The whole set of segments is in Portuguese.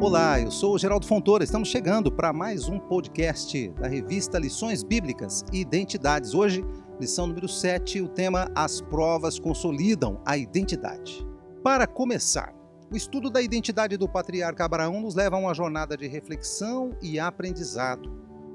Olá, eu sou o Geraldo Fontoura. Estamos chegando para mais um podcast da revista Lições Bíblicas e Identidades. Hoje, lição número 7, o tema As provas consolidam a identidade. Para começar, o estudo da identidade do patriarca Abraão nos leva a uma jornada de reflexão e aprendizado.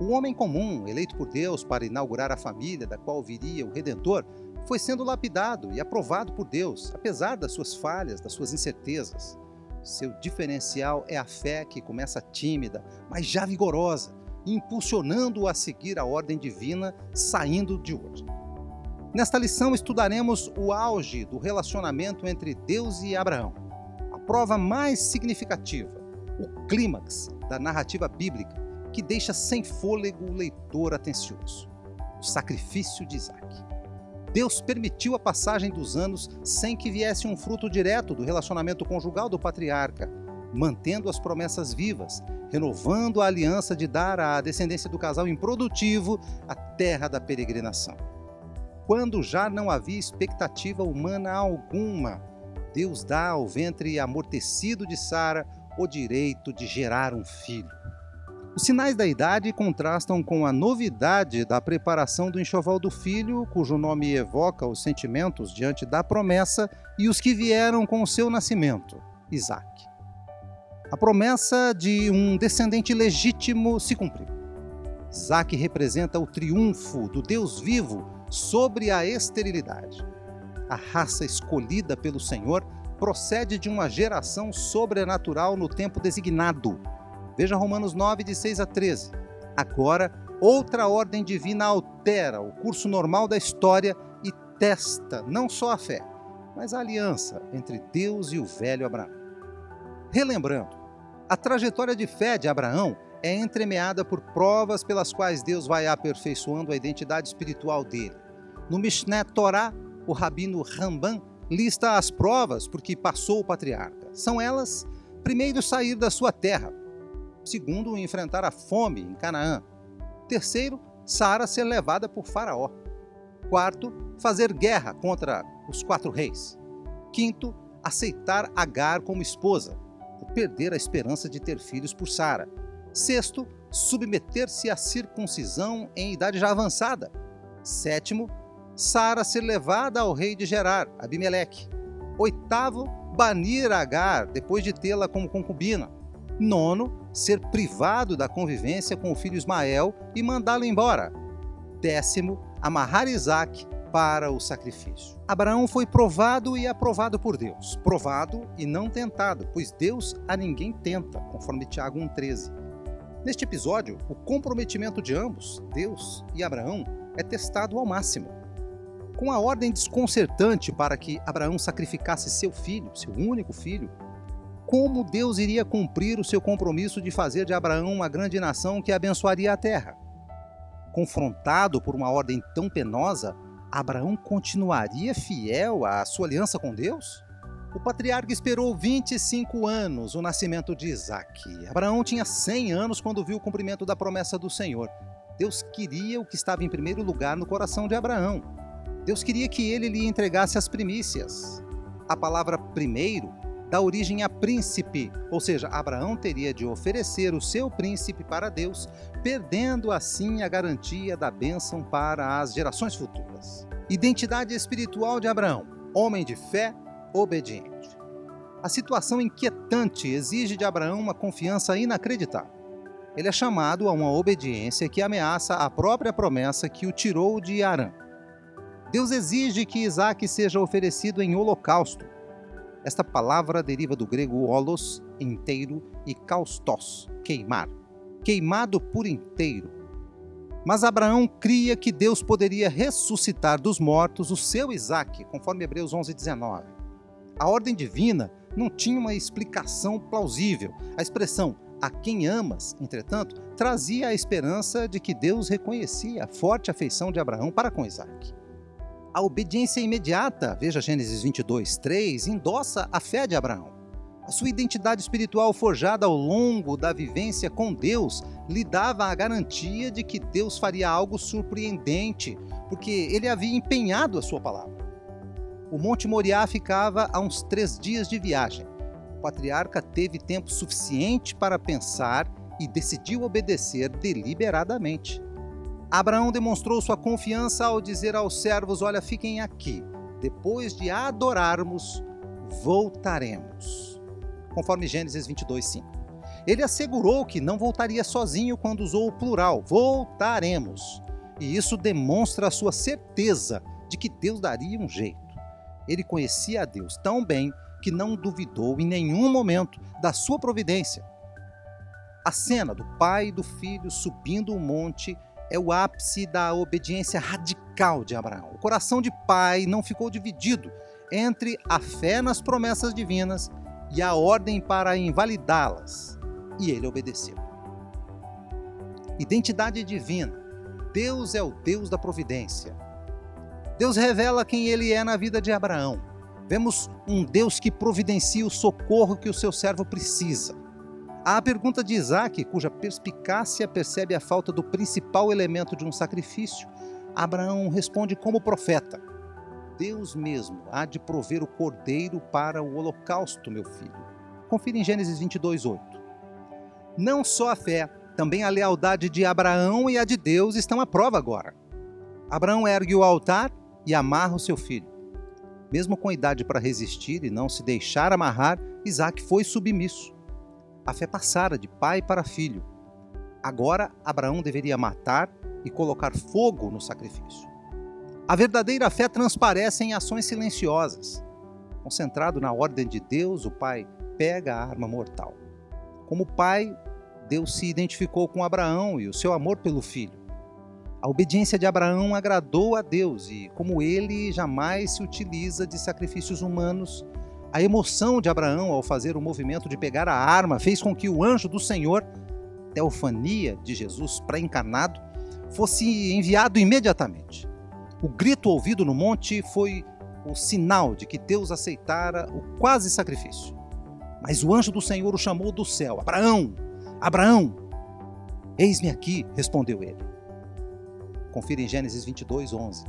O homem comum, eleito por Deus para inaugurar a família da qual viria o Redentor, foi sendo lapidado e aprovado por Deus, apesar das suas falhas, das suas incertezas. Seu diferencial é a fé que começa tímida, mas já vigorosa, impulsionando-o a seguir a ordem divina, saindo de hoje. Nesta lição estudaremos o auge do relacionamento entre Deus e Abraão, a prova mais significativa, o clímax da narrativa bíblica que deixa sem fôlego o leitor atencioso: o sacrifício de Isaac. Deus permitiu a passagem dos anos sem que viesse um fruto direto do relacionamento conjugal do patriarca, mantendo as promessas vivas, renovando a aliança de dar à descendência do casal improdutivo a terra da peregrinação. Quando já não havia expectativa humana alguma, Deus dá ao ventre amortecido de Sara o direito de gerar um filho. Os sinais da idade contrastam com a novidade da preparação do enxoval do filho, cujo nome evoca os sentimentos diante da promessa e os que vieram com o seu nascimento, Isaac. A promessa de um descendente legítimo se cumpriu. Isaac representa o triunfo do Deus vivo sobre a esterilidade. A raça escolhida pelo Senhor procede de uma geração sobrenatural no tempo designado Veja Romanos 9, de 6 a 13. Agora, outra ordem divina altera o curso normal da história e testa não só a fé, mas a aliança entre Deus e o velho Abraão. Relembrando, a trajetória de fé de Abraão é entremeada por provas pelas quais Deus vai aperfeiçoando a identidade espiritual dele. No Mishneh Torah, o rabino Ramban lista as provas por que passou o patriarca. São elas, primeiro, sair da sua terra, Segundo, enfrentar a fome em Canaã. Terceiro, Sara ser levada por Faraó. Quarto, fazer guerra contra os quatro reis. Quinto, aceitar Agar como esposa, por perder a esperança de ter filhos por Sara. Sexto, submeter-se à circuncisão em idade já avançada. Sétimo, Sara ser levada ao rei de Gerar, Abimeleque. Oitavo, banir Agar depois de tê-la como concubina. Nono, ser privado da convivência com o filho Ismael e mandá-lo embora. Décimo, amarrar Isaac para o sacrifício. Abraão foi provado e aprovado por Deus. Provado e não tentado, pois Deus a ninguém tenta, conforme Tiago 1,13. Neste episódio, o comprometimento de ambos, Deus e Abraão, é testado ao máximo. Com a ordem desconcertante para que Abraão sacrificasse seu filho, seu único filho, como Deus iria cumprir o seu compromisso de fazer de Abraão uma grande nação que abençoaria a terra. Confrontado por uma ordem tão penosa, Abraão continuaria fiel à sua aliança com Deus? O patriarca esperou 25 anos o nascimento de Isaac. Abraão tinha 100 anos quando viu o cumprimento da promessa do Senhor. Deus queria o que estava em primeiro lugar no coração de Abraão. Deus queria que ele lhe entregasse as primícias. A palavra primeiro dá origem a príncipe, ou seja, Abraão teria de oferecer o seu príncipe para Deus, perdendo assim a garantia da bênção para as gerações futuras. Identidade espiritual de Abraão: homem de fé, obediente. A situação inquietante exige de Abraão uma confiança inacreditável. Ele é chamado a uma obediência que ameaça a própria promessa que o tirou de Arã. Deus exige que Isaac seja oferecido em holocausto, esta palavra deriva do grego holos, inteiro, e kaustos, queimar, queimado por inteiro. Mas Abraão cria que Deus poderia ressuscitar dos mortos o seu Isaque, conforme Hebreus 11:19. A ordem divina não tinha uma explicação plausível. A expressão a quem amas, entretanto, trazia a esperança de que Deus reconhecia a forte afeição de Abraão para com Isaque. A obediência imediata, veja Gênesis 22, 3, endossa a fé de Abraão. A sua identidade espiritual forjada ao longo da vivência com Deus lhe dava a garantia de que Deus faria algo surpreendente, porque ele havia empenhado a sua palavra. O Monte Moriá ficava a uns três dias de viagem. O patriarca teve tempo suficiente para pensar e decidiu obedecer deliberadamente. Abraão demonstrou sua confiança ao dizer aos servos: Olha, fiquem aqui. Depois de adorarmos, voltaremos. Conforme Gênesis 22, 5. Ele assegurou que não voltaria sozinho quando usou o plural: voltaremos. E isso demonstra a sua certeza de que Deus daria um jeito. Ele conhecia a Deus tão bem que não duvidou em nenhum momento da sua providência. A cena do pai e do filho subindo o monte é o ápice da obediência radical de Abraão. O coração de pai não ficou dividido entre a fé nas promessas divinas e a ordem para invalidá-las, e ele obedeceu. Identidade divina. Deus é o Deus da providência. Deus revela quem ele é na vida de Abraão. Vemos um Deus que providencia o socorro que o seu servo precisa. Há a pergunta de Isaac, cuja perspicácia percebe a falta do principal elemento de um sacrifício. Abraão responde como profeta: Deus mesmo há de prover o cordeiro para o holocausto, meu filho. Confira em Gênesis 22, 8. Não só a fé, também a lealdade de Abraão e a de Deus estão à prova agora. Abraão ergue o altar e amarra o seu filho. Mesmo com idade para resistir e não se deixar amarrar, Isaac foi submisso. A fé passara de pai para filho. Agora Abraão deveria matar e colocar fogo no sacrifício. A verdadeira fé transparece em ações silenciosas. Concentrado na ordem de Deus, o pai pega a arma mortal. Como pai, Deus se identificou com Abraão e o seu amor pelo filho. A obediência de Abraão agradou a Deus e, como ele jamais se utiliza de sacrifícios humanos, a emoção de Abraão ao fazer o movimento de pegar a arma fez com que o anjo do Senhor, teofania de Jesus pré-encarnado, fosse enviado imediatamente. O grito ouvido no monte foi o sinal de que Deus aceitara o quase sacrifício. Mas o anjo do Senhor o chamou do céu: Abraão, Abraão! Eis-me aqui, respondeu ele. Confira em Gênesis 22, 11.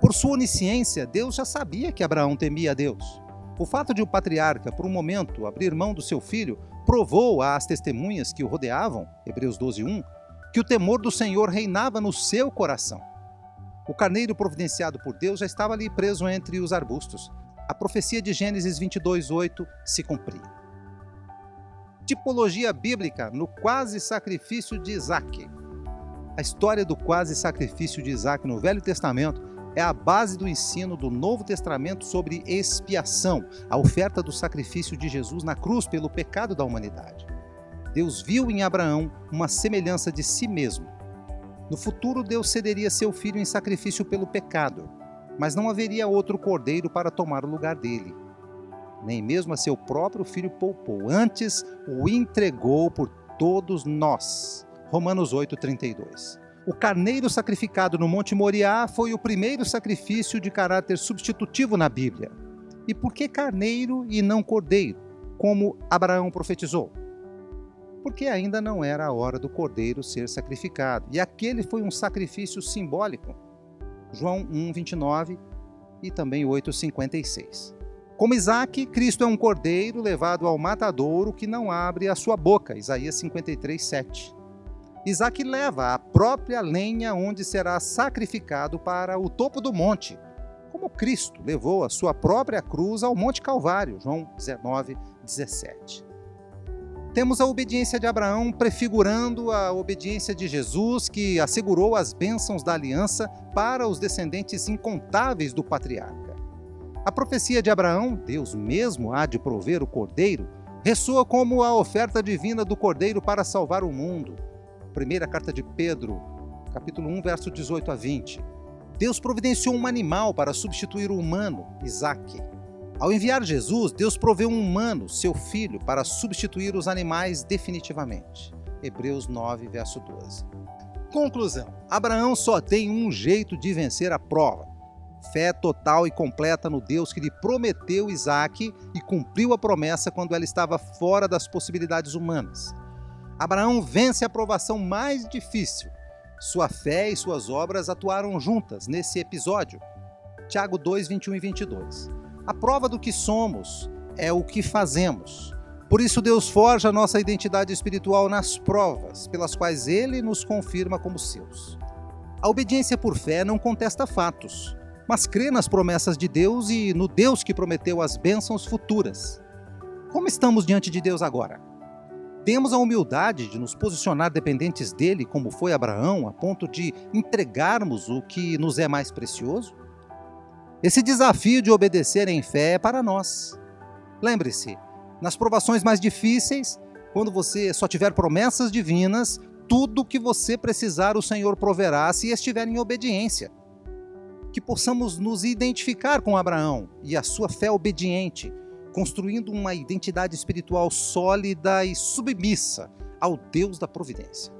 Por sua onisciência, Deus já sabia que Abraão temia a Deus. O fato de o patriarca, por um momento, abrir mão do seu filho, provou às testemunhas que o rodeavam, Hebreus 12, 1, que o temor do Senhor reinava no seu coração. O carneiro providenciado por Deus já estava ali preso entre os arbustos. A profecia de Gênesis 22, 8 se cumpria. Tipologia bíblica no quase sacrifício de Isaac. A história do quase sacrifício de Isaac no Velho Testamento é a base do ensino do Novo Testamento sobre expiação, a oferta do sacrifício de Jesus na cruz pelo pecado da humanidade. Deus viu em Abraão uma semelhança de si mesmo. No futuro, Deus cederia seu filho em sacrifício pelo pecado, mas não haveria outro cordeiro para tomar o lugar dele. Nem mesmo a seu próprio filho poupou, antes o entregou por todos nós Romanos 8:32. O carneiro sacrificado no Monte Moriá foi o primeiro sacrifício de caráter substitutivo na Bíblia. E por que carneiro e não cordeiro, como Abraão profetizou? Porque ainda não era a hora do cordeiro ser sacrificado, e aquele foi um sacrifício simbólico. João 1:29 e também 8:56. Como Isaac, Cristo é um cordeiro levado ao matadouro que não abre a sua boca. Isaías 53, 7. Isaac leva a própria lenha onde será sacrificado para o topo do monte, como Cristo levou a sua própria cruz ao Monte Calvário, João 19, 17. Temos a obediência de Abraão prefigurando a obediência de Jesus, que assegurou as bênçãos da aliança para os descendentes incontáveis do patriarca. A profecia de Abraão, Deus mesmo há de prover o cordeiro, ressoa como a oferta divina do cordeiro para salvar o mundo Primeira carta de Pedro, capítulo 1, verso 18 a 20. Deus providenciou um animal para substituir o humano, Isaac. Ao enviar Jesus, Deus proveu um humano, seu filho, para substituir os animais definitivamente. Hebreus 9, verso 12. Conclusão: Abraão só tem um jeito de vencer a prova. Fé total e completa no Deus que lhe prometeu Isaac e cumpriu a promessa quando ela estava fora das possibilidades humanas. Abraão vence a provação mais difícil. Sua fé e suas obras atuaram juntas nesse episódio. Tiago 2, 21 e 22. A prova do que somos é o que fazemos. Por isso, Deus forja nossa identidade espiritual nas provas, pelas quais Ele nos confirma como seus. A obediência por fé não contesta fatos, mas crê nas promessas de Deus e no Deus que prometeu as bênçãos futuras. Como estamos diante de Deus agora? Temos a humildade de nos posicionar dependentes dele, como foi Abraão, a ponto de entregarmos o que nos é mais precioso? Esse desafio de obedecer em fé é para nós. Lembre-se, nas provações mais difíceis, quando você só tiver promessas divinas, tudo o que você precisar o Senhor proverá se estiver em obediência. Que possamos nos identificar com Abraão e a sua fé obediente, construindo uma identidade espiritual sólida e submissa ao Deus da providência.